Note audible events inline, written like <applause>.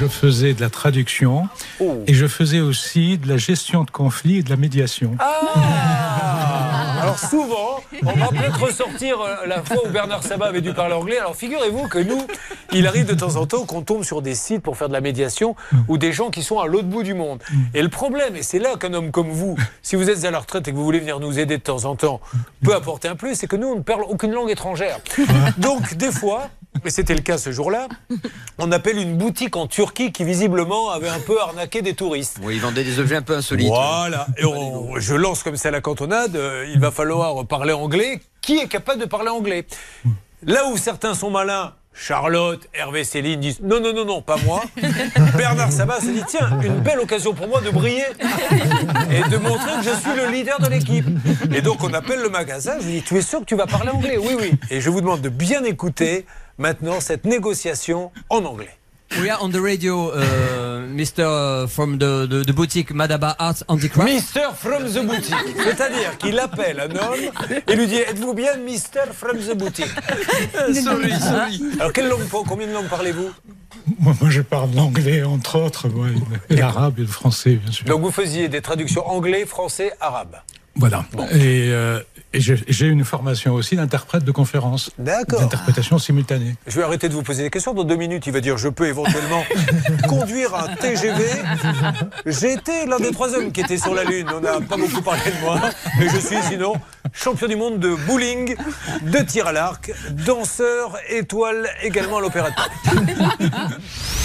je faisais de la traduction Oh. et je faisais aussi de la gestion de conflits et de la médiation. Ah <laughs> Alors souvent, on va peut-être ressortir euh, la fois où Bernard Sabat avait dû parler anglais. Alors figurez-vous que nous, il arrive de temps en temps qu'on tombe sur des sites pour faire de la médiation ou des gens qui sont à l'autre bout du monde. Et le problème, et c'est là qu'un homme comme vous, si vous êtes à la retraite et que vous voulez venir nous aider de temps en temps, peut apporter un plus, c'est que nous, on ne parle aucune langue étrangère. Donc des fois, et c'était le cas ce jour-là, on appelle une boutique en Turquie qui visiblement avait un peu arnaqué des touristes. Oui, ils vendaient des objets un peu insolites. Voilà. Et on- je lance comme ça la cantonade. euh, il va falloir parler anglais. Qui est capable de parler anglais? Là où certains sont malins. Charlotte, Hervé, Céline disent non, non, non, non, pas moi. <laughs> Bernard Sabat se dit tiens, une belle occasion pour moi de briller et de montrer que je suis le leader de l'équipe. Et donc on appelle le magasin, je lui dis tu es sûr que tu vas parler anglais? Oui, oui. Et je vous demande de bien écouter maintenant cette négociation en anglais. We are on the radio, uh, Mr. from the, the, the boutique Madaba Arts Handicraft. Mister from the boutique. C'est-à-dire qu'il appelle un homme et lui dit Êtes-vous bien Mister from the boutique? <laughs> Sorry, sorry. Alors, quelle langue, combien de langues parlez-vous? Moi, moi, je parle l'anglais, entre autres, ouais, et l'arabe et le français, bien sûr. Donc, vous faisiez des traductions anglais, français, arabe. Voilà. Et, euh, et j'ai une formation aussi d'interprète de conférences. D'accord. D'interprétation simultanée. Je vais arrêter de vous poser des questions. Dans deux minutes, il va dire Je peux éventuellement <laughs> conduire un TGV. J'ai été l'un des trois hommes qui étaient sur la Lune. On n'a pas beaucoup parlé de moi. Mais je suis sinon champion du monde de bowling, de tir à l'arc, danseur, étoile également à l'Opéra de. <laughs>